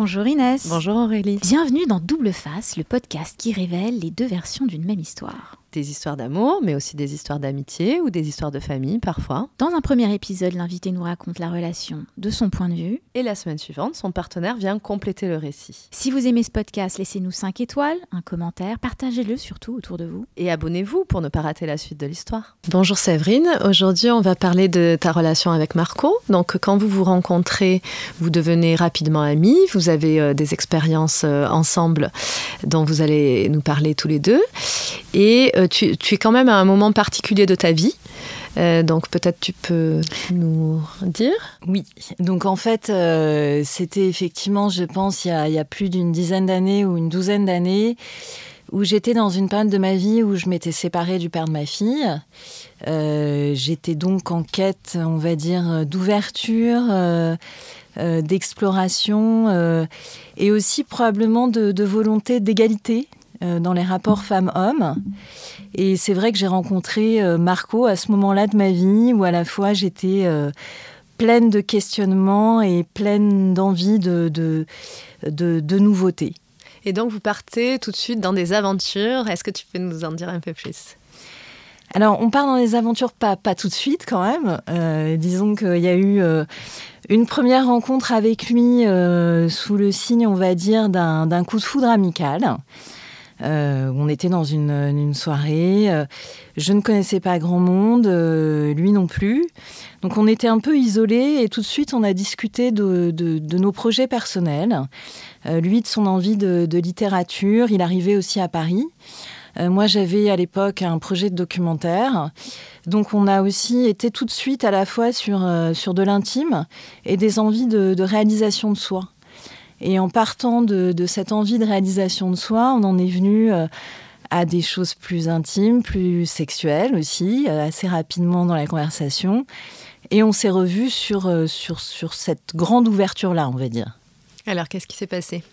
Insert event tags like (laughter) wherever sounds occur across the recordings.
Bonjour Inès. Bonjour Aurélie. Bienvenue dans Double Face, le podcast qui révèle les deux versions d'une même histoire des histoires d'amour, mais aussi des histoires d'amitié ou des histoires de famille parfois. Dans un premier épisode, l'invité nous raconte la relation de son point de vue. Et la semaine suivante, son partenaire vient compléter le récit. Si vous aimez ce podcast, laissez-nous 5 étoiles, un commentaire, partagez-le surtout autour de vous. Et abonnez-vous pour ne pas rater la suite de l'histoire. Bonjour Séverine, aujourd'hui on va parler de ta relation avec Marco. Donc quand vous vous rencontrez, vous devenez rapidement amis, vous avez euh, des expériences euh, ensemble dont vous allez nous parler tous les deux. Et euh, tu, es quand même à un moment particulier de ta vie. Euh, donc peut-être tu peux nous dire Oui, donc en fait euh, c'était effectivement, je pense, il y a, plus d'une dizaine d'années ou une douzaine d'années où j'étais dans une période de ma vie où je m'étais séparée du père de ma fille. j'étais donc en quête, on va dire, d'ouverture, d'exploration et aussi probablement de volonté d'égalité dans les rapports femmes-hommes. Et c'est vrai que j'ai rencontré euh, Marco à ce moment-là de ma vie où à la fois j'étais euh, pleine de questionnements et pleine d'envie de, de, de, nouveautés. Et donc vous partez tout de suite dans des aventures. Est-ce que tu peux nous en dire un peu plus? Alors, on part dans des aventures pas, pas tout de suite quand même. disons qu'il y a eu une première rencontre avec lui sous le signe, on va dire, d'un coup de foudre amical. Euh, on était dans une, soirée. Euh, je ne connaissais pas grand monde, euh, lui non plus. Donc on était un peu isolés et tout de suite on a discuté de, nos projets personnels. lui de son envie de, littérature. Il arrivait aussi à Paris. moi j'avais à l'époque un projet de documentaire. Donc on a aussi été tout de suite à la fois sur, sur de l'intime et des envies de réalisation de soi. Et en partant de, cette envie de réalisation de soi, on en est venu euh, à des choses plus intimes, plus sexuelles aussi, euh, assez rapidement dans la conversation. Et on s'est revu sur, euh, sur, sur cette grande ouverture-là, on va dire. Alors, qu'est-ce qui s'est passé?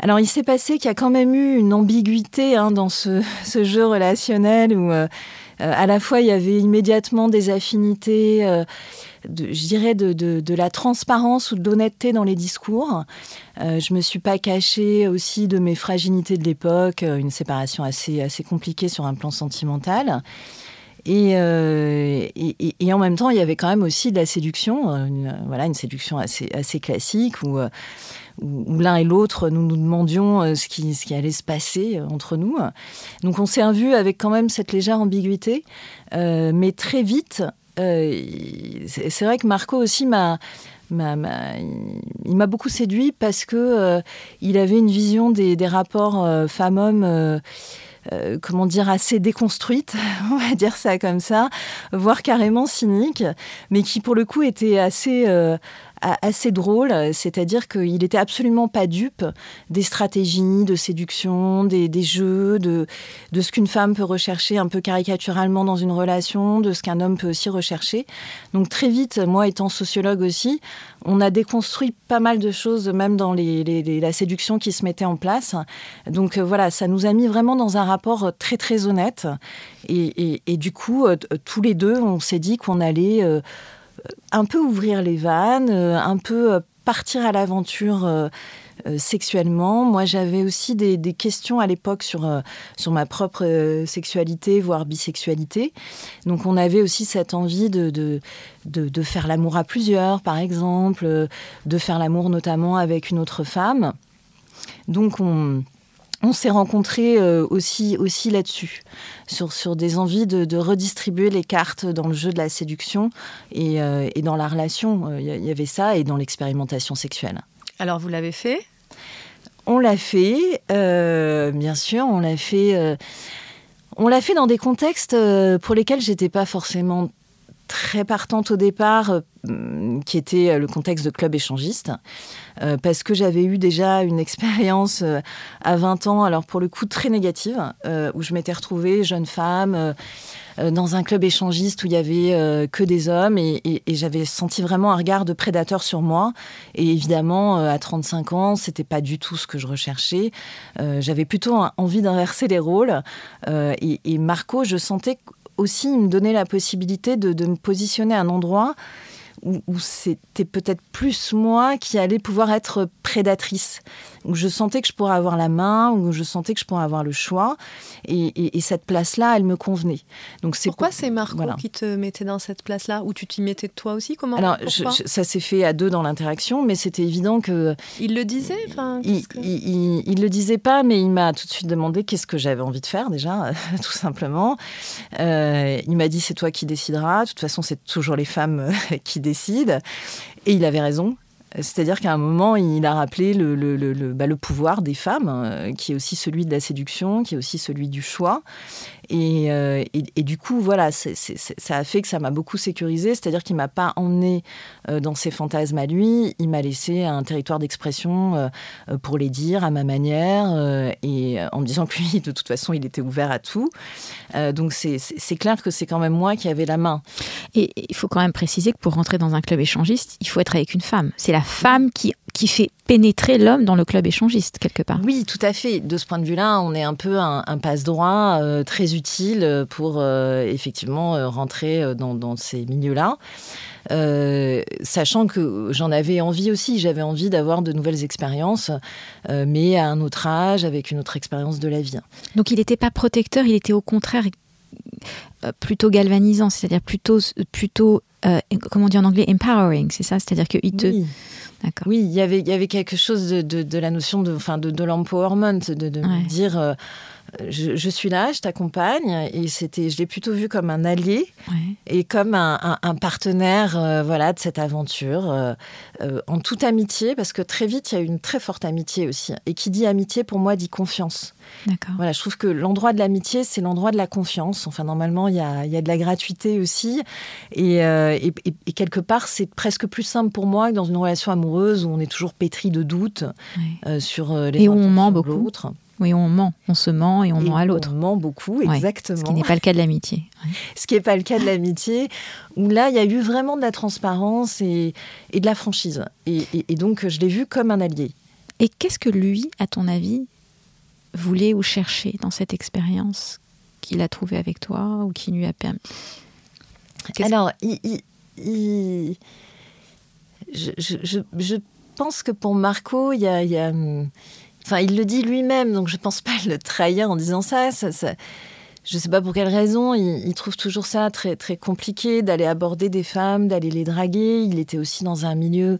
Alors, il s'est passé qu'il y a quand même eu une ambiguïté hein, dans ce, (laughs) jeu relationnel où, à la fois, il y avait immédiatement des affinités je dirais, de, la transparence ou de l'honnêteté dans les discours. Euh, je me suis pas cachée aussi de mes fragilités de l'époque, euh, une séparation assez, assez compliquée sur un plan sentimental. Et, euh, et, en même temps, il y avait quand même aussi de la séduction, euh, une, voilà, une séduction assez, assez classique où, où, l'un et l'autre, nous nous demandions ce qui, ce qui allait se passer entre nous. Donc on s'est vu avec quand même cette légère ambiguïté, mais très vite, c'est vrai que Marco aussi m'a beaucoup séduit parce que euh, il avait une vision des, rapports euh, femmes-hommes comment dire assez déconstruite, (laughs) on va dire ça comme ça, voire carrément cynique, mais qui pour le coup était assez assez drôle, c'est-à-dire qu'il n'était absolument pas dupe des stratégies de séduction, des, jeux, de, ce qu'une femme peut rechercher un peu caricaturalement dans une relation, de ce qu'un homme peut aussi rechercher. Donc très vite, moi étant sociologue aussi, on a déconstruit pas mal de choses, même dans la séduction qui se mettait en place. Donc euh, voilà, ça nous a mis vraiment dans un rapport très très honnête. Et, du coup, euh, tous les deux, on s'est dit qu'on allait... Euh, un peu ouvrir les vannes, euh, un peu euh, partir à l'aventure euh, sexuellement. Moi, j'avais aussi des, questions à l'époque sur, sur ma propre sexualité, voire bisexualité. Donc, on avait aussi cette envie de, de, de faire l'amour à plusieurs, par exemple, de faire l'amour notamment avec une autre femme. Donc, on, on s'est rencontrés euh, aussi, aussi là-dessus, sur, sur des envies de, redistribuer les cartes dans le jeu de la séduction et, euh, dans la relation. Il euh, y avait ça et dans l'expérimentation sexuelle. Alors vous l'avez fait? On l'a fait, bien sûr, on l'a fait. on l'a fait dans des contextes pour lesquels j'étais pas forcément très partante au départ, qui était le contexte de club échangiste. Euh, parce que j'avais eu déjà une expérience euh, à 20 ans, alors pour le coup très négative, euh, où je m'étais retrouvée jeune femme dans un club échangiste où il y avait que des hommes et, j'avais senti vraiment un regard de prédateur sur moi. Et évidemment, à 35 ans, c'était pas du tout ce que je recherchais. j'avais plutôt envie d'inverser les rôles. Et, Marco, je sentais aussi, me donnait la possibilité de, de me positionner à un endroit où, c'était peut-être plus moi qui allais pouvoir être prédatrice, où je sentais que je pourrais avoir la main, où je sentais que je pourrais avoir le choix. Et, cette place-là, elle me convenait. Donc c'est Pourquoi c'est Marco qui te mettait dans cette place-là Ou tu t'y mettais toi aussi Comment Alors, ça s'est fait à deux dans l'interaction, mais c'était évident que... Il le disait enfin, il, il, le disait pas, mais il m'a tout de suite demandé qu'est-ce que j'avais envie de faire déjà, (laughs) tout simplement. Euh, il m'a dit c'est toi qui décideras. De toute façon, c'est toujours les femmes qui décident. Et il avait raison. C'est-à-dire qu'à un moment, il a rappelé le, le, le, bah, le pouvoir des femmes, euh, qui est aussi celui de la séduction, qui est aussi celui du choix. Euh, et, du coup, voilà, ça a fait que ça m'a beaucoup sécurisé. C'est-à-dire qu'il m'a pas emmené euh, dans ses fantasmes à lui. Il m'a laissé un territoire d'expression euh, pour les dire à ma manière et en me disant que lui, de toute façon, il était ouvert à tout. donc c'est clair que c'est quand même moi qui avais la main. Et il faut quand même préciser que pour rentrer dans un club échangiste, il faut être avec une femme. C'est la femme qui qui fait pénétrer l'homme dans le club échangiste, quelque part. Oui, tout à fait. De ce point de vue-là, on est un peu un, passe-droit euh, très utile pour euh, effectivement euh, rentrer dans, ces milieux-là. sachant que j'en avais envie aussi, j'avais envie d'avoir de nouvelles expériences, mais à un autre âge, avec une autre expérience de la vie. Donc il n'était pas protecteur, il était au contraire plutôt galvanisant, c'est-à-dire plutôt, plutôt comment on dit en anglais, empowering, c'est ça? C'est-à-dire qu'il te... Oui, il y avait, il y avait quelque chose de, la notion de, enfin, de, de l'empowerment, de, de dire euh, je, suis là, je t'accompagne, et c'était, je l'ai plutôt vu comme un allié et comme un, partenaire, euh, voilà, de cette aventure, euh, en toute amitié, parce que très vite il y a eu une très forte amitié aussi, et qui dit amitié pour moi dit confiance. Voilà, je trouve que l'endroit de l'amitié, c'est l'endroit de la confiance. Enfin, normalement, il y a, y a de la gratuité aussi. Et, euh, et, quelque part, c'est presque plus simple pour moi que dans une relation amoureuse où on est toujours pétri de doutes euh, sur euh, les Et où on ment beaucoup. Oui, on ment, on se ment et on ment à l'autre. On ment beaucoup, exactement. ce qui n'est pas le cas de l'amitié. (laughs) Ce qui n'est pas le cas de l'amitié, où là, il y a eu vraiment de la transparence et, et de la franchise. Et, et donc, je l'ai vu comme un allié. Et qu'est-ce que lui, à ton avis, voulait ou cherchait dans cette expérience qu'il a trouvée avec toi ou qui lui a permis? Alors, je, je, pense que pour Marco, il y a, Enfin, il le dit lui-même, donc je ne pense pas le trahir en disant ça. ça, je ne sais pas pour quelle raison, il, trouve toujours ça très, très compliqué d'aller aborder des femmes, d'aller les draguer. Il était aussi dans un milieu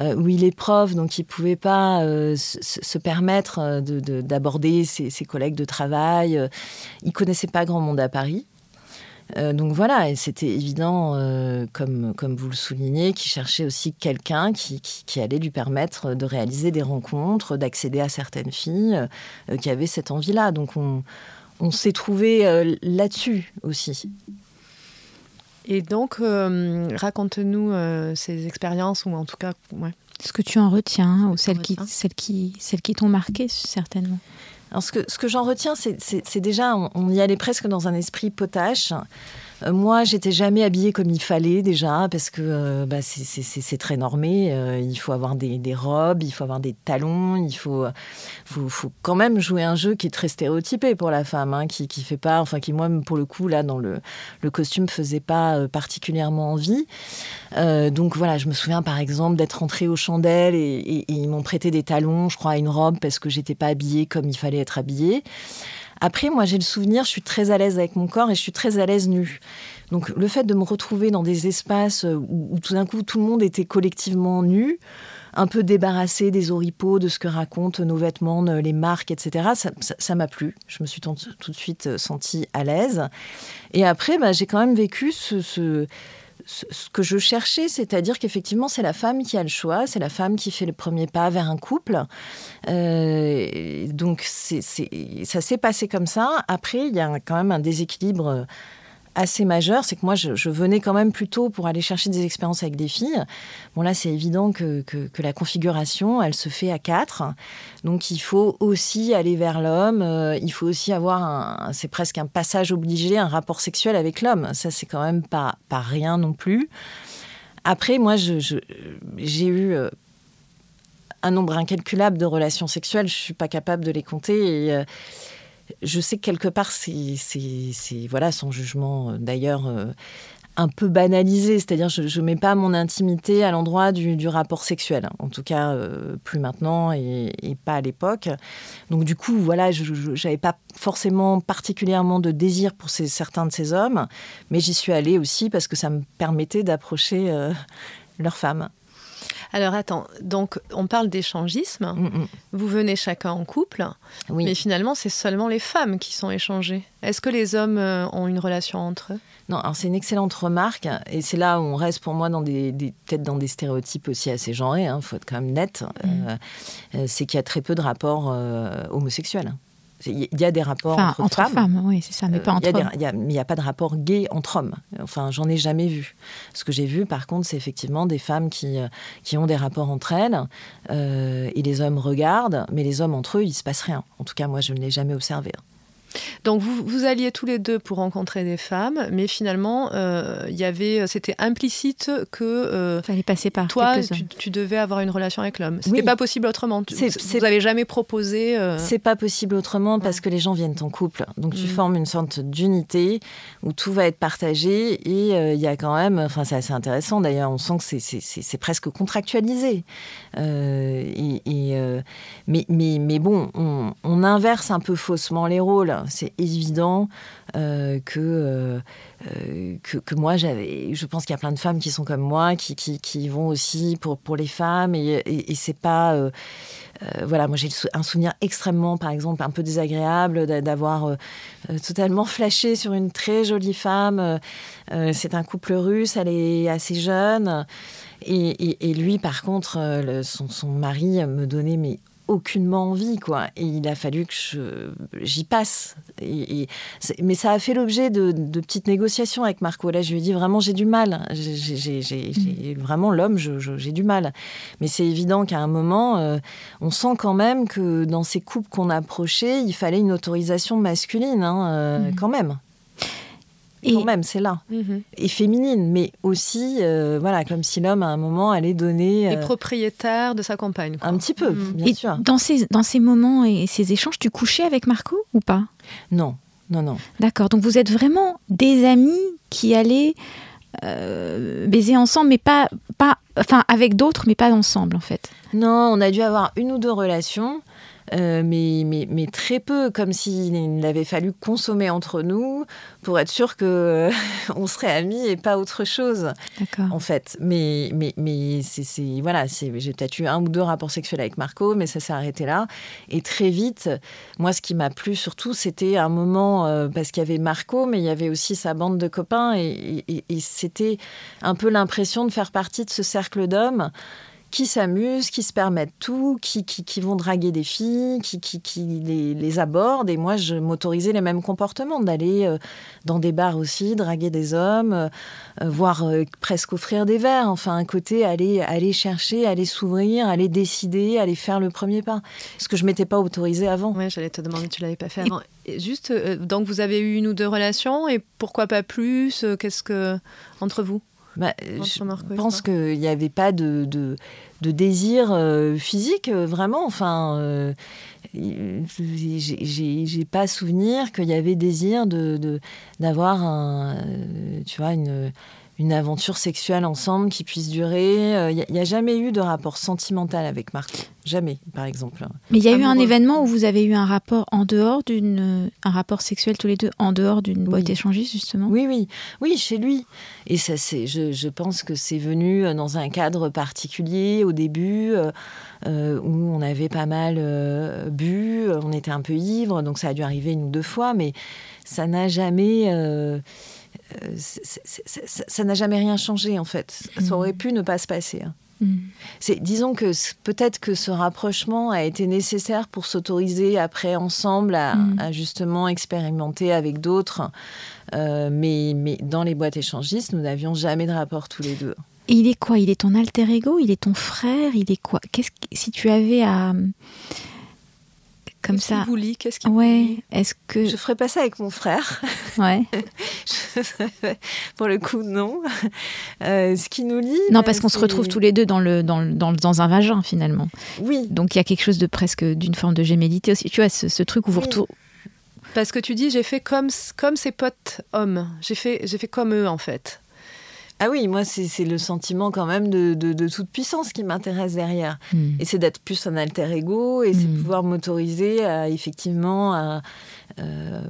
euh, où il est prof, donc il ne pouvait pas euh, se, permettre euh, d'aborder ses, collègues de travail. Il connaissait pas grand monde à Paris. Donc voilà, et c'était évident, comme, comme vous le soulignez, qu'il cherchait aussi quelqu'un qui, qui, allait lui permettre de réaliser des rencontres, d'accéder à certaines filles qui avaient cette envie-là. Donc on, on s'est trouvé là-dessus aussi. Et donc, euh, raconte-nous euh, ces expériences, ou en tout cas, Ce que tu en retiens, ou celles qui, celles qui, celles qui t'ont marqué, certainement. Alors, ce que, ce que j'en retiens, c'est déjà, on, y allait presque dans un esprit potache. Euh, moi, j'étais jamais habillée comme il fallait déjà, parce que euh, bah, c'est très normé. Euh, il faut avoir des, robes, il faut avoir des talons, il faut, quand même jouer un jeu qui est très stéréotypé pour la femme, hein, qui, qui fait pas, enfin qui moi pour le coup là dans le, le costume faisait pas particulièrement envie. donc voilà, je me souviens par exemple d'être entrée aux chandelles et, et ils m'ont prêté des talons, je crois, à une robe parce que j'étais pas habillée comme il fallait être habillée. Après, moi, j'ai le souvenir, je suis très à l'aise avec mon corps et je suis très à l'aise nue. Donc, le fait de me retrouver dans des espaces où, tout d'un coup tout le monde était collectivement nu, un peu débarrassé des oripeaux, de ce que racontent nos vêtements, les marques, etc., ça m'a plu. Je me suis tout de suite euh, sentie à l'aise. Et après, bah, j'ai quand même vécu ce que je cherchais, c'est-à-dire qu'effectivement, c'est la femme qui a le choix, c'est la femme qui fait le premier pas vers un couple. Euh, donc, ça s'est passé comme ça. Après, il y a quand même un déséquilibre assez majeur, c'est que moi, je, venais quand même plutôt pour aller chercher des expériences avec des filles. Bon, là, c'est évident que, que, la configuration, elle se fait à quatre. Donc, il faut aussi aller vers l'homme. Euh, il faut aussi avoir, un, c'est presque un passage obligé, un rapport sexuel avec l'homme. Ça, c'est quand même pas, pas rien non plus. Après, moi, j'ai eu euh, un nombre incalculable de relations sexuelles. Je suis pas capable de les compter. Euh, je sais que quelque part, c'est, voilà, son jugement euh, d'ailleurs euh, un peu banalisé, c'est-à-dire je ne mets pas mon intimité à l'endroit du, rapport sexuel, en tout cas euh, plus maintenant et, pas à l'époque. Donc du coup, voilà, je n'avais pas forcément particulièrement de désir pour certains de ces hommes, mais j'y suis allée aussi parce que ça me permettait d'approcher leurs femmes. Alors attends, donc on parle d'échangisme. Mm, mm. Vous venez chacun en couple, mais finalement c'est seulement les femmes qui sont échangées. Est-ce que les hommes euh, ont une relation entre eux? Non, c'est une excellente remarque et c'est là où on reste pour moi dans des, peut-être dans des stéréotypes aussi assez genrés. Il hein, faut être quand même net. Mm. Euh, euh, c'est qu'il y a très peu de rapports homosexuels. Il y a des rapports entre, femmes. oui, c'est ça, mais pas entre hommes. Il n'y a, pas de rapport gay entre hommes. Enfin, j'en ai jamais vu. Ce que j'ai vu, par contre, c'est effectivement des femmes qui, euh, qui ont des rapports entre elles euh, et les hommes regardent, mais les hommes entre eux, il se passe rien. En tout cas, moi, je ne l'ai jamais observé. Donc vous, vous alliez tous les deux pour rencontrer des femmes, mais finalement, euh, il y avait, c'était implicite que euh, fallait passer par toi, tu, devais avoir une relation avec l'homme. C'était pas possible autrement. Tu, vous n'avez jamais proposé. Euh, c'est pas possible autrement parce que les gens viennent en couple, donc tu mm. formes une sorte d'unité où tout va être partagé et il y a quand même, enfin c'est assez intéressant d'ailleurs, on sent que c'est presque contractualisé. et, mais, mais, mais bon, on, on inverse un peu faussement les rôles c'est évident euh, euh, euh, que, que, moi, j'avais. Je pense qu'il y a plein de femmes qui sont comme moi, qui, qui, vont aussi pour, pour les femmes, et, c'est pas. voilà, moi j'ai un souvenir extrêmement, par exemple, un peu désagréable d'avoir totalement flashé sur une très jolie femme. c'est un couple russe, elle est assez jeune. Et, et lui, par contre, son, son, mari me donnait mais aucunement envie, quoi. Et il a fallu que j'y passe. Et, mais ça a fait l'objet de, petites négociations avec Marco. Là, je lui ai dit vraiment, j'ai du mal. J'ai mm. vraiment l'homme, j'ai du mal. Mais c'est évident qu'à un moment, euh, on sent quand même que dans ces couples qu'on approchait, il fallait une autorisation masculine, hein, euh, mm. quand même. Et... Quand même, c'est là. Mhm. Et féminine, mais aussi, euh, voilà, comme si l'homme, à un moment, allait donner... Euh... Et propriétaire de sa compagne. Un petit peu, mhm. bien sûr. Dans ces, dans ces moments et ces échanges, tu couchais avec Marco ou pas? Non, non, non. D'accord, donc vous êtes vraiment des amis qui allaient euh, baiser ensemble, mais pas... pas enfin, avec d'autres, mais pas ensemble, en fait? Non, on a dû avoir une ou deux relations. Euh, mais, mais, mais, très peu, comme s'il avait fallu consommer entre nous pour être sûr que (laughs) on serait amis et pas autre chose. En fait, mais mais mais c'est voilà, j'ai peut-être eu un ou deux rapports sexuels avec Marco, mais ça s'est arrêté là. Et très vite, moi, ce qui m'a plu surtout, c'était un moment euh, parce qu'il y avait Marco, mais il y avait aussi sa bande de copains et, et c'était un peu l'impression de faire partie de ce cercle d'hommes qui s'amusent, qui se permettent tout, qui, qui, vont draguer des filles, qui, qui les, les, abordent. Et moi, je m'autorisais les mêmes comportements, d'aller euh, dans des bars aussi, draguer des hommes, euh, euh, voire presque offrir des verres. Enfin, un côté, aller, aller chercher, aller s'ouvrir, aller décider, aller faire le premier pas. Ce que je m'étais pas autorisé avant. Oui, j'allais te demander, tu l'avais pas fait avant. juste, donc vous avez eu une ou deux relations, et pourquoi pas plus Qu'est-ce que, entre vous? Bah, je pense qu'il n'y avait pas de, de, désir euh, physique, euh, vraiment. Enfin, euh, j'ai pas souvenir qu'il y avait désir de d'avoir un, tu vois, une une aventure sexuelle ensemble qui puisse durer. Il n'y a, jamais eu de rapport sentimental avec Marc. Jamais, par exemple. Mais il y a eu un événement où vous avez eu un rapport en dehors d'une. un rapport sexuel tous les deux en dehors d'une boîte échangiste, justement? Oui, oui. Oui, chez lui. Et ça, c'est, je, je, pense que c'est venu dans un cadre particulier au début. Euh, où on avait pas mal euh, bu, on était un peu ivre, donc ça a dû arriver une ou deux fois, mais ça n'a jamais euh, euh, ça n'a jamais rien changé en fait. Ça aurait pu ne pas se passer. Hein. Mm. C'est, disons que peut-être que ce rapprochement a été nécessaire pour s'autoriser après ensemble à, mm. justement expérimenter avec d'autres. Euh, mais, mais dans les boîtes échangistes, nous n'avions jamais de rapport tous les deux. Et il est quoi? Il est ton alter ego? Il est ton frère? Il est quoi? Qu'est-ce si tu avais à comme ça. Lit? Qu'est-ce qui Ouais. Est-ce que je ferais pas ça avec mon frère (laughs) Ouais. (laughs) Pour le coup, non. Euh, ce qui nous lie. Non, parce qu'on se retrouve tous les deux dans le dans, dans, dans un vagin finalement. Oui. Donc il y a quelque chose de presque d'une forme de gémellité aussi. Tu vois, ce, truc où vous retrouvez. Parce que tu dis, j'ai fait comme comme ses potes hommes. J'ai fait j'ai fait comme eux en fait. Ah oui, moi, c'est le sentiment quand même de, de, toute puissance qui m'intéresse derrière. Hmm. Et c'est d'être plus un alter ego et c'est de pouvoir m'autoriser à effectivement à, euh,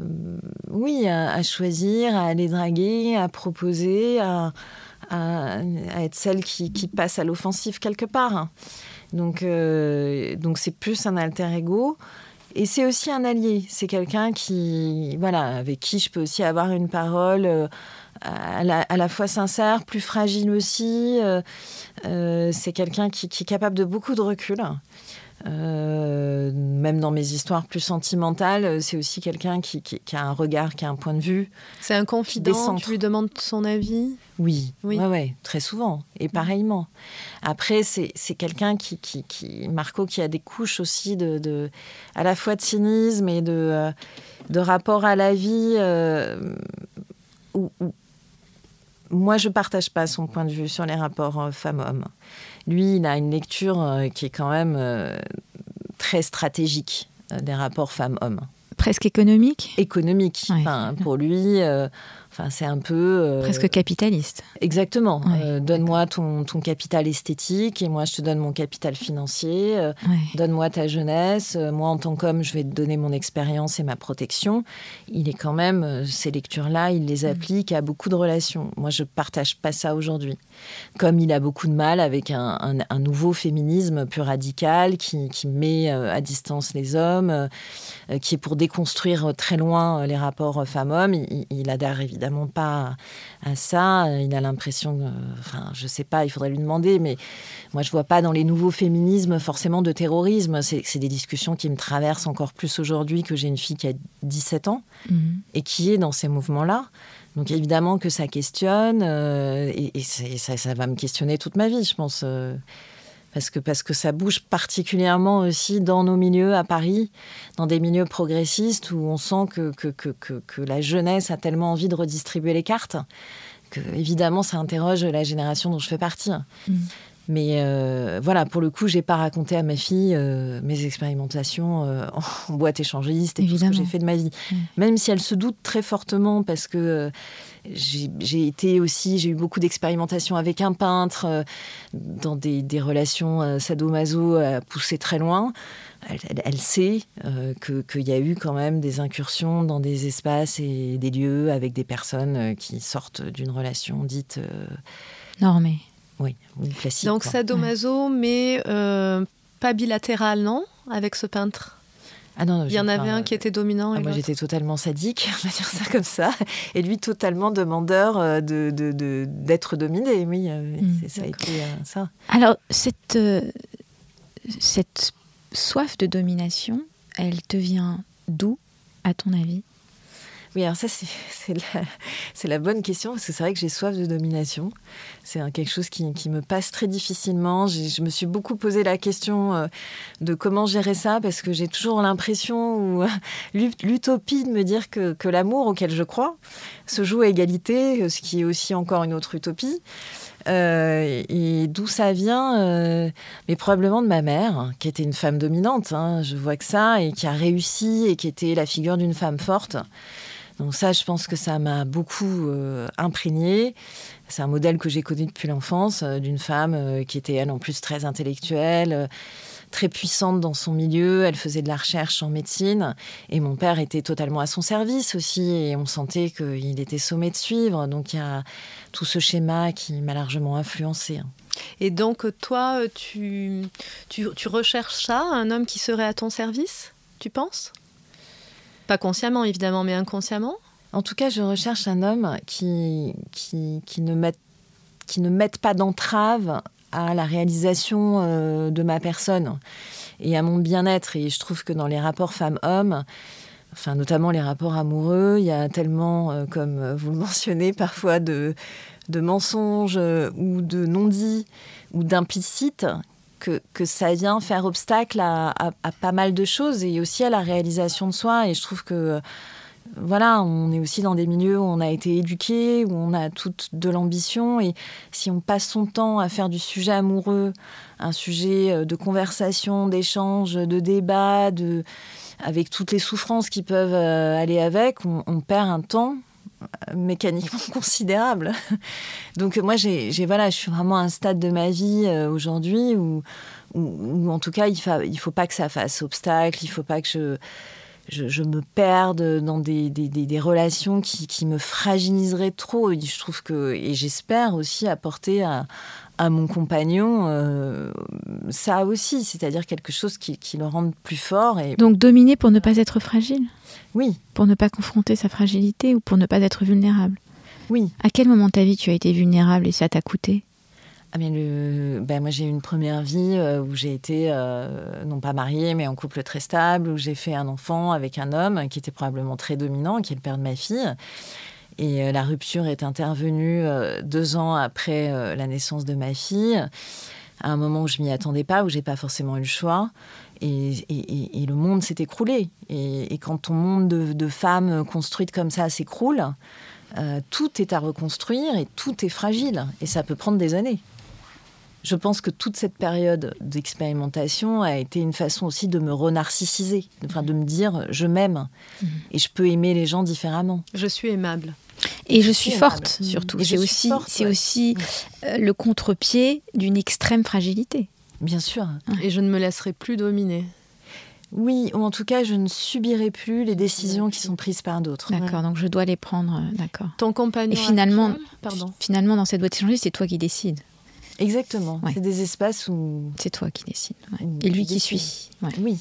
oui, à, choisir, à aller draguer, à proposer, à, à, être celle qui, qui passe à l'offensive quelque part. Donc, euh, donc c'est plus un alter ego. Et c'est aussi un allié. C'est quelqu'un qui, voilà, avec qui je peux aussi avoir une parole euh, à la, fois sincère, plus fragile aussi. Euh, c'est quelqu'un qui, qui, est capable de beaucoup de recul. Euh, même dans mes histoires plus sentimentales, c'est aussi quelqu'un qui, a un regard, qui a un point de vue. C'est un confident, tu lui demandes son avis Oui, oui. Ouais, très souvent, et pareillement. Après, c'est quelqu'un qui, qui, Marco, qui a des couches aussi de, à la fois de cynisme et de, euh, de rapport à la vie euh, où, moi, je partage pas son point de vue sur les rapports femmes-hommes. Lui, il a une lecture euh, qui est quand même euh, très stratégique euh, des rapports femmes-hommes. Presque économique? Économique. Enfin, pour lui, c'est un peu. Euh, Presque capitaliste. Exactement. Euh, donne-moi ton, ton, capital esthétique et moi je te donne mon capital financier. Euh, donne-moi ta jeunesse. moi en tant qu'homme, je vais te donner mon expérience et ma protection. Il est quand même, ces lectures-là, il les mm. applique à beaucoup de relations. Moi je partage pas ça aujourd'hui. Comme il a beaucoup de mal avec un, un, nouveau féminisme plus radical qui, qui met à distance les hommes, qui est pour déconstruire très loin les rapports femmes-hommes, il, il adhère évidemment pas à ça. Il a l'impression, enfin, je sais pas, il faudrait lui demander, mais moi, je vois pas dans les nouveaux féminismes forcément de terrorisme. C'est des discussions qui me traversent encore plus aujourd'hui que j'ai une fille qui a 17 ans mhm. et qui est dans ces mouvements-là. Donc évidemment que ça questionne euh, et, ça, ça, va me questionner toute ma vie, je pense. Parce que, parce que ça bouge particulièrement aussi dans nos milieux à Paris, dans des milieux progressistes où on sent que, que, que, que la jeunesse a tellement envie de redistribuer les cartes que, évidemment, ça interroge la génération dont je fais partie. Mm. Mais euh, voilà, pour le coup, j'ai pas raconté à ma fille euh, mes expérimentations euh, en (laughs) boîte échangiste et tout ce que j'ai fait de ma vie. Même si elle se doute très fortement parce que j'ai été aussi, j'ai eu beaucoup d'expérimentations avec un peintre dans des, des relations sadomaso à pousser très loin. Elle, sait qu'il y a eu quand même des incursions dans des espaces et des lieux avec des personnes qui sortent d'une relation dite normée. Oui, classique. Donc sadomaso, mais euh, pas bilatéral, non Avec ce peintre? Ah non, Il y en avait un qui était dominant. Ah, moi, j'étais totalement sadique, (laughs) on va dire ça comme ça. Et lui, totalement demandeur euh, de, d'être dominé. Oui, euh, hmm. ça a été ça. Alors, cette, cette soif de domination, elle te vient d'où, à ton avis? Oui, alors ça, (laughs) c'est la, bonne question, parce que c'est vrai que j'ai soif de domination. C'est quelque chose qui, me passe très difficilement. Je me suis beaucoup posé la question euh, de comment gérer ça, parce que j'ai toujours l'impression, ou (laughs) l'utopie de me dire que, l'amour auquel je crois se joue à égalité, ce qui est aussi encore une autre utopie. Euh, et d'où ça vient euh, Mais probablement de ma mère, qui était une femme dominante. Hein, je vois que ça, et qui a réussi, et qui était la figure d'une femme forte. Donc ça, je pense que ça m'a beaucoup euh, imprégné. C'est un modèle que j'ai connu depuis l'enfance, euh, d'une femme euh, qui était, elle, en plus très intellectuelle, très puissante dans son milieu. Elle faisait de la recherche en médecine. Et mon père était totalement à son service aussi. Et on sentait qu'il était sommé de suivre. Donc il y a tout ce schéma qui m'a largement influencé. Et donc, toi, tu, tu, tu recherches ça, un homme qui serait à ton service, tu penses? Pas consciemment, évidemment, mais inconsciemment En tout cas, je recherche un homme qui, qui, qui ne, mette, qui ne pas d'entrave à la réalisation euh, de ma personne et à mon bien-être. Et je trouve que dans les rapports femmes-hommes, enfin notamment les rapports amoureux, il y a tellement, euh, comme vous le mentionnez, parfois de, de mensonges euh, ou de non-dits ou d'implicites que, ça vient faire obstacle à, pas mal de choses et aussi à la réalisation de soi. Et je trouve que voilà, on est aussi dans des milieux où on a été éduqué, où on a toute de l'ambition. Et si on passe son temps à faire du sujet amoureux un sujet euh, de conversation, d'échange, de débat, avec toutes les souffrances qui peuvent euh, aller avec, on perd un temps mécaniquement (laughs) considérable. Donc moi, j'ai, voilà, je suis vraiment à un stade de ma vie euh, aujourd'hui où, où, en tout cas, il ne il faut pas que ça fasse obstacle, il faut pas que je, je, me perde dans des, des, des, relations qui, qui, me fragiliseraient trop. Et je trouve que, et j'espère aussi apporter à, à mon compagnon euh, ça aussi, c'est-à-dire quelque chose qui, qui, le rende plus fort. Et... Donc dominer pour ne pas être fragile? Oui. Pour ne pas confronter sa fragilité ou pour ne pas être vulnérable? Oui. À quel moment de ta vie tu as été vulnérable et ça t'a coûté? Ah mais ben moi j'ai eu une première vie euh, où j'ai été euh, non pas mariée mais en couple très stable où j'ai fait un enfant avec un homme qui était probablement très dominant qui est le père de ma fille. Et euh, la rupture est intervenue deux ans après la naissance de ma fille à un moment où je m'y attendais pas où j'ai pas forcément eu le choix. Et le monde s'est écroulé. Et, quand ton monde de, de femmes construites comme ça s'écroule tout est à reconstruire et tout est fragile. Et ça peut prendre des années je pense que toute cette période d'expérimentation a été une façon aussi de me renarcissiser, enfin de me dire je m'aime mhm. et je peux aimer les gens différemment. Je suis aimable. Et je, suis forte surtout. C'est aussi, c'est aussi euh, le contre-pied d'une extrême fragilité. Bien sûr. Et je ne me laisserai plus dominer. Oui, ou en tout cas, je ne subirai plus les décisions qui sont prises par d'autres. D'accord, donc je dois les prendre, euh, d'accord. Ton compagnon. Et finalement, pardon. finalement, dans cette boîte échangée, c'est toi qui décides. Exactement. C'est des espaces où. C'est toi qui décides. Et lui qui suit. Oui.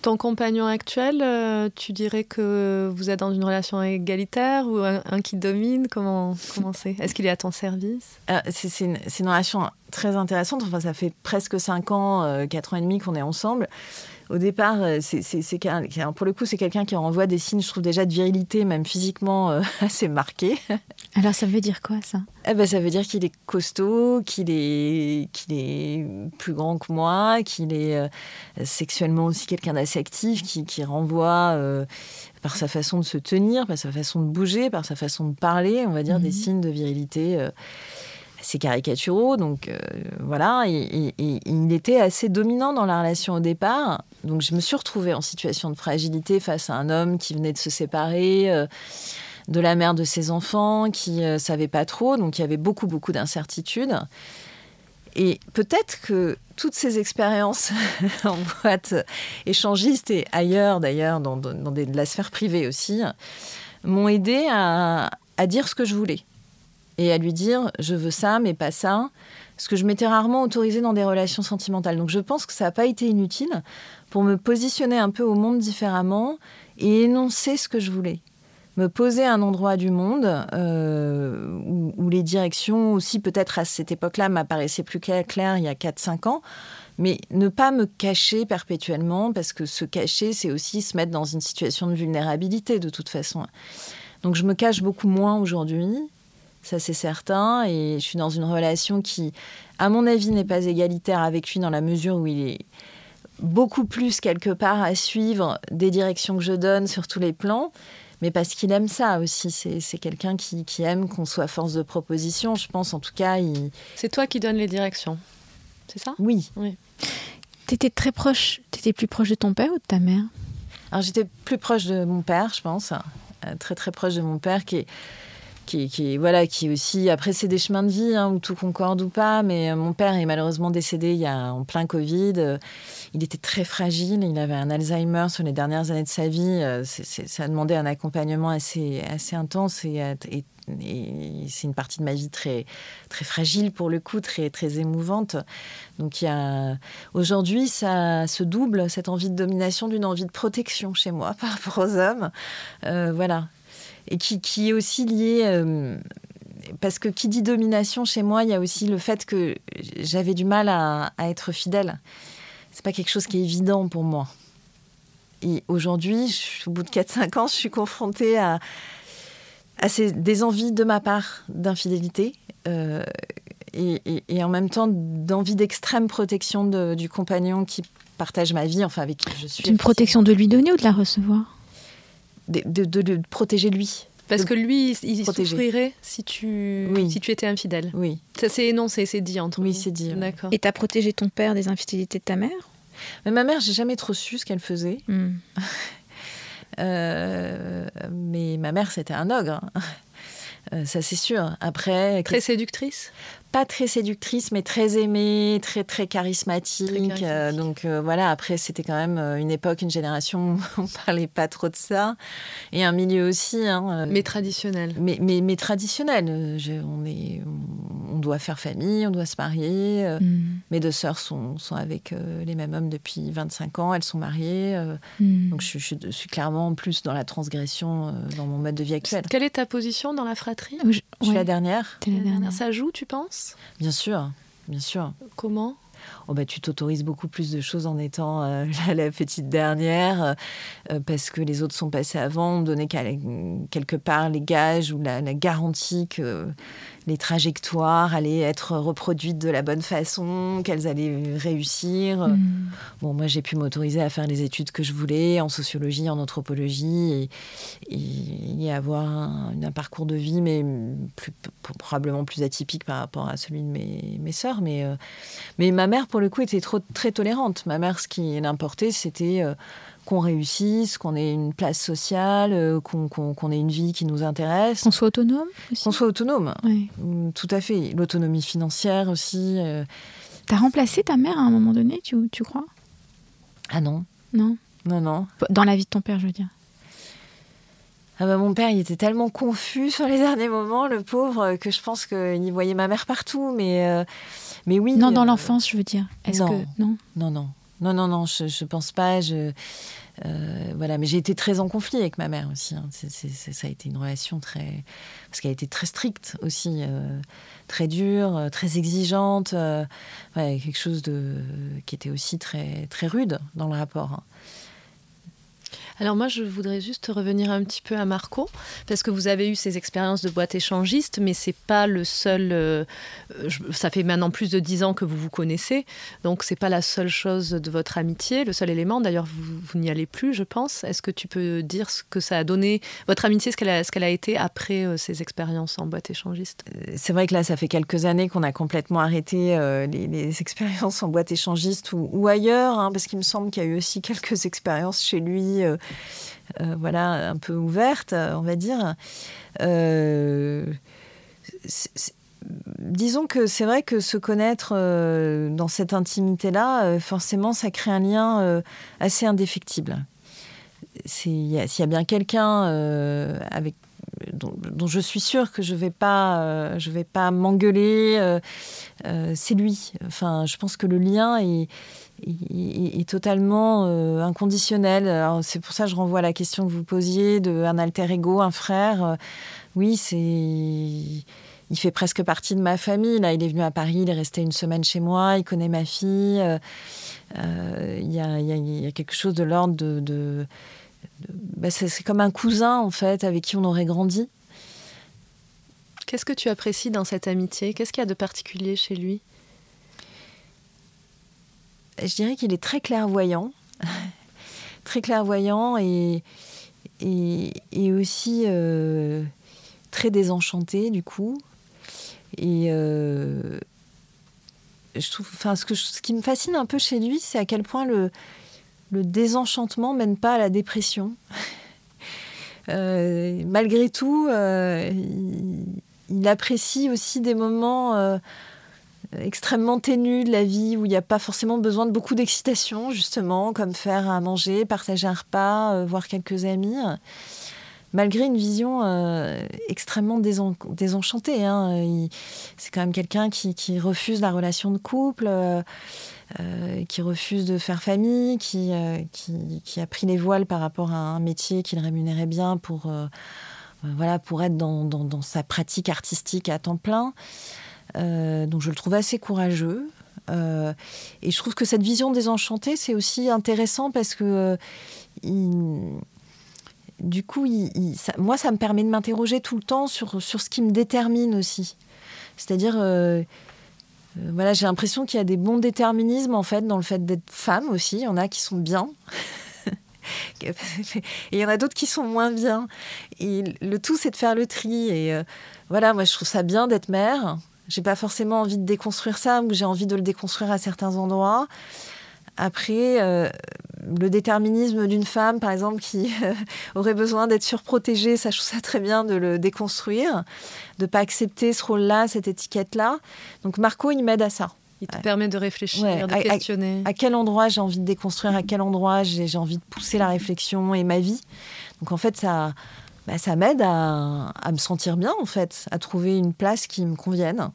Ton compagnon actuel, euh, tu dirais que vous êtes dans une relation égalitaire ou un, qui domine? Comment comment c'est? Est-ce qu'il est à ton service? Euh, C'est une, une, relation très intéressante. Enfin, ça fait presque 5 ans, euh, 4 ans et demi qu'on est ensemble au départ, euh, c'est pour le coup, c'est quelqu'un qui renvoie des signes, je trouve déjà de virilité, même physiquement euh, (laughs) assez marqués. Alors ça veut dire quoi ça? Eh ben, Ça veut dire qu'il est costaud, qu'il est, qu'il est plus grand que moi, qu'il est euh, sexuellement aussi quelqu'un d'assez actif, qui, qui renvoie par sa façon de se tenir, par sa façon de bouger, par sa façon de parler, on va dire, des mhm. signes de virilité c'est caricaturaux, donc euh, voilà, et, il était assez dominant dans la relation au départ. Donc je me suis retrouvée en situation de fragilité face à un homme qui venait de se séparer euh, de la mère de ses enfants, qui ne euh, savait pas trop, donc il y avait beaucoup beaucoup d'incertitudes. Et peut-être que toutes ces expériences (laughs) en boîte échangiste et ailleurs d'ailleurs, dans, dans, de la sphère privée aussi, m'ont aidé à dire ce que je voulais et à lui dire je veux ça, mais pas ça. Ce que je m'étais rarement autorisée dans des relations sentimentales. Donc je pense que ça n'a pas été inutile pour me positionner un peu au monde différemment et énoncer ce que je voulais. Me poser à un endroit du monde euh, où, les directions aussi peut-être à cette époque-là m'apparaissaient plus claires il y a 4-5 ans, mais ne pas me cacher perpétuellement parce que se cacher c'est aussi se mettre dans une situation de vulnérabilité de toute façon. Donc je me cache beaucoup moins aujourd'hui ça c'est certain. Et je suis dans une relation qui, à mon avis, n'est pas égalitaire avec lui dans la mesure où il est beaucoup plus quelque part à suivre des directions que je donne sur tous les plans. Mais parce qu'il aime ça aussi. C'est quelqu'un qui, aime qu'on soit force de proposition. Je pense en tout cas. Il... C'est toi qui donnes les directions. C'est ça? Oui. oui. Tu étais très proche. Tu étais plus proche de ton père ou de ta mère? Alors j'étais plus proche de mon père, je pense. Euh, très très proche de mon père qui est qui, voilà, qui aussi. Après, c'est des chemins de vie hein, où tout concorde ou pas. Mais euh, mon père est malheureusement décédé il y a en plein Covid. Euh, il était très fragile. Il avait un Alzheimer sur les dernières années de sa vie. Euh, ça a demandé un accompagnement assez, assez intense et, c'est une partie de ma vie très, très fragile pour le coup, très, très émouvante. Donc il y a aujourd'hui ça se double cette envie de domination d'une envie de protection chez moi (laughs) par rapport aux hommes. voilà, et qui, est aussi lié euh, parce que qui dit domination chez moi, il y a aussi le fait que j'avais du mal à, être fidèle. C'est pas quelque chose qui est évident pour moi. Et aujourd'hui, au bout de 4-5 ans, je suis confrontée à, à ces, des envies de ma part d'infidélité euh, et, en même temps d'envie d'extrême protection du compagnon qui partage ma vie, enfin avec qui je suis. Une protection de lui donner ou de la recevoir? De, le protéger lui. Parce que lui, il souffrirait si tu, si tu étais infidèle. Oui. Ça, c'est énoncé, c'est dit entre Oui, c'est dit. D'accord. Et t'as protégé ton père des infidélités de ta mère? Mais ma mère, j'ai jamais trop su ce qu'elle faisait. Hmm. (laughs) Euh, mais ma mère, c'était un ogre. (laughs) ça c'est sûr. Après, très séductrice? Pas très séductrice, mais très aimée, très très charismatique. Euh, donc euh, voilà, après c'était quand même euh, une époque, une génération où (laughs) on parlait pas trop de ça, et un milieu aussi. Hein, mais traditionnel. Mais, mais, mais traditionnel. on, est, on, doit faire famille, on doit se marier. Mm. Mes deux sœurs sont, sont avec les mêmes hommes depuis 25 ans, elles sont mariées. Mm. Donc je, je, suis clairement plus dans la transgression dans mon mode de vie actuel. Quelle est ta position dans la fratrie? Je, suis la dernière. la dernière. Ça joue, tu penses? Bien sûr, bien sûr. Comment? Oh bah, tu t'autorises beaucoup plus de choses en étant euh, (laughs) la, petite dernière, euh, parce que les autres sont passés avant, donner quelque part les gages ou la, la garantie que les trajectoires allaient être reproduites de la bonne façon, qu'elles allaient réussir. Mm. Bon, moi, j'ai pu m'autoriser à faire les études que je voulais en sociologie, en anthropologie, et, avoir un, parcours de vie, mais plus, probablement plus atypique par rapport à celui de mes, mes sœurs. Mais, euh, mais ma mère, pour le coup, était trop, très tolérante. Ma mère, ce qui l'importait, c'était euh, qu'on réussisse, qu'on ait une place sociale, euh, qu'on ait une vie qui nous intéresse. Qu'on soit autonome Qu'on soit autonome. Mm, tout à fait. L'autonomie financière aussi. Euh. T'as remplacé ta mère à un moment donné, tu, tu crois? Ah non. Non Non, non. Dans la vie de ton père, je veux dire. Ah bah mon père, il était tellement confus (laughs) sur les derniers moments, le pauvre, que je pense qu'il voyait ma mère partout. Mais, euh, mais oui. Non, dans l'enfance, je veux dire. Est-ce que non? Non, non. Non, non, non, je, je pense pas. Je, euh, voilà, mais j'ai été très en conflit avec ma mère aussi. Hein. ça a été une relation très, parce qu'elle a été très stricte aussi, euh, très dure, euh, très exigeante, quelque chose de qui était aussi très très rude dans le rapport. Hein. Alors moi, je voudrais juste revenir un petit peu à Marco, parce que vous avez eu ces expériences de boîte échangiste, mais c'est pas le seul. Euh, ça fait maintenant plus de dix ans que vous vous connaissez, donc c'est pas la seule chose de votre amitié, le seul élément. D'ailleurs, vous, n'y allez plus, je pense. Est-ce que tu peux dire ce que ça a donné votre amitié, ce qu'elle a, ce qu'elle a été après euh, ces expériences en boîte échangiste? Euh, C'est vrai que là, ça fait quelques années qu'on a complètement arrêté les, (laughs) expériences en boîte échangiste ou, ailleurs, hein, parce qu'il me semble qu'il y a eu aussi (laughs) quelques expériences chez lui. Voilà, un peu ouverte, on va dire. Euh, disons que c'est vrai que se connaître euh, dans cette intimité-là, forcément, ça crée un lien assez indéfectible. S'il y, a bien quelqu'un avec dont, je suis sûre que je vais pas, je vais pas m'engueuler, c'est lui. Enfin, je pense que le lien est, est, totalement euh, inconditionnel. C'est pour ça que je renvoie à la question que vous posiez de un alter ego, un frère. Euh, oui, c'est il fait presque partie de ma famille. Là, il est venu à Paris, il est resté une semaine chez moi, il connaît ma fille. Euh, il y, a, quelque chose de l'ordre de. Bah, c'est comme un cousin, en fait, avec qui on aurait grandi. Qu'est-ce que tu apprécies dans cette amitié? Qu'est-ce qu'il y a de particulier chez lui? Je dirais qu'il est très clairvoyant, (laughs) très clairvoyant et, et, aussi euh, très désenchanté du coup. Et euh, je trouve, enfin, ce, que ce qui me fascine un peu chez lui, c'est à quel point le, le désenchantement mène pas à la dépression. (laughs) Euh, malgré tout, il, apprécie aussi des moments extrêmement ténue de la vie où il n'y a pas forcément besoin de beaucoup d'excitation, justement, comme faire à manger, partager un repas, euh, voir quelques amis, malgré une vision euh, extrêmement désenchantée. Hein. C'est quand même quelqu'un qui, refuse la relation de couple. Euh, qui refuse de faire famille, qui, qui, a pris les voiles par rapport à un métier qu'il rémunérait bien pour, voilà, pour être dans, dans, sa pratique artistique à temps plein. Euh, donc je le trouve assez courageux. Euh, et je trouve que cette vision désenchantée, c'est aussi intéressant parce que euh, du coup, moi, ça me permet de m'interroger tout le temps sur, sur ce qui me détermine aussi. C'est-à-dire, voilà, j'ai l'impression qu'il y a des bons déterminismes en fait dans le fait d'être femme aussi. Il y en a qui sont bien. (laughs) et il y en a d'autres qui sont moins bien. Et le tout, c'est de faire le tri. Et voilà, moi, je trouve ça bien d'être mère. J'ai pas forcément envie de déconstruire ça, ou j'ai envie de le déconstruire à certains endroits. Après, euh, le déterminisme d'une femme, par exemple, qui (laughs) aurait besoin d'être surprotégée, ça, je trouve ça très bien de le déconstruire, de pas accepter ce rôle-là, cette étiquette-là. Donc Marco, il m'aide à ça. Il te permet de réfléchir, de questionner. À, quel endroit j'ai envie de déconstruire, à quel endroit j'ai envie de pousser la réflexion et ma vie. Donc en fait, ça, bah, ça m'aide à, à, me sentir bien, en fait, à trouver une place qui me convienne.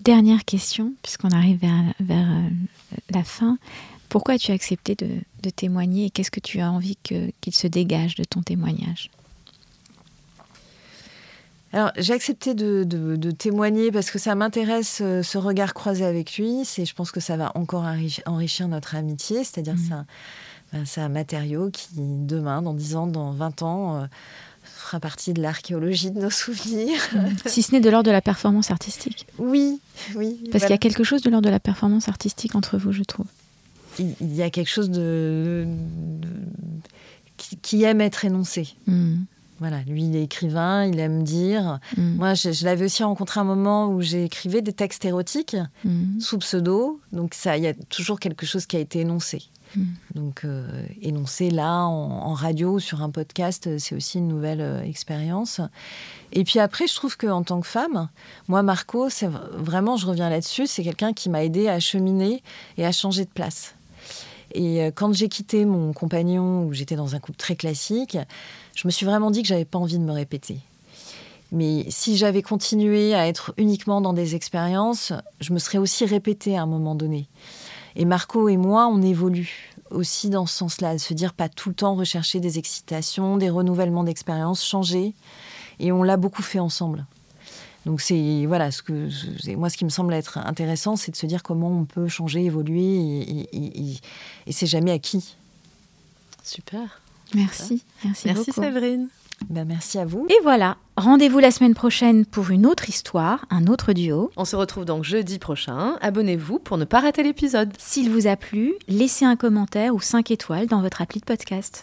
Dernière question, puisqu'on arrive vers, vers euh, la fin. Pourquoi as-tu accepté de, de, témoigner et qu'est-ce que tu as envie qu'il se dégage de ton témoignage? Alors, j'ai accepté de, de, témoigner parce que ça m'intéresse euh, ce regard croisé avec lui. C'est, je pense que ça va encore enrichir notre amitié. C'est-à-dire que mmh. Ben, c'est un, matériau qui, demain, dans 10 ans, dans 20 ans, euh, fera partie de l'archéologie de nos souvenirs. (laughs) Si ce n'est de l'ordre de la performance artistique. Oui, oui. Parce qu'il y a quelque chose de l'ordre de la performance artistique entre vous, je trouve. Il, y a quelque chose de, qui, aime être énoncé. Mmh. Voilà, lui, il est écrivain, il aime dire. Mm. Moi, je, l'avais aussi rencontré un moment où j'écrivais des textes érotiques mm. sous pseudo. Donc, ça, il y a toujours quelque chose qui a été énoncé. Donc, euh, énoncé là, en, radio, sur un podcast, c'est aussi une nouvelle euh, expérience. Et puis après, je trouve qu'en tant que femme, moi, Marco, c'est vraiment, je reviens là-dessus, c'est quelqu'un qui m'a aidé à cheminer et à changer de place. Et euh, quand j'ai quitté mon compagnon, où j'étais dans un couple très classique, je me suis vraiment dit que j'avais pas envie de me répéter. Mais si j'avais continué à être uniquement dans des expériences, je me serais aussi répétée à un moment donné. Et Marco et moi, on évolue aussi dans ce sens-là, de se dire pas tout le temps rechercher des excitations, des renouvellements d'expériences, changer. Et on l'a beaucoup fait ensemble. Donc c'est voilà ce que moi ce qui me semble être intéressant, c'est de se dire comment on peut changer, évoluer et, et, c'est jamais acquis. Super. Merci, merci, merci Séverine. Ben, merci à vous. Et voilà, rendez-vous la semaine prochaine pour une autre histoire, un autre duo. On se retrouve donc jeudi prochain. Abonnez-vous pour ne pas rater l'épisode. S'il vous a plu, laissez un commentaire ou 5 étoiles dans votre appli de podcast.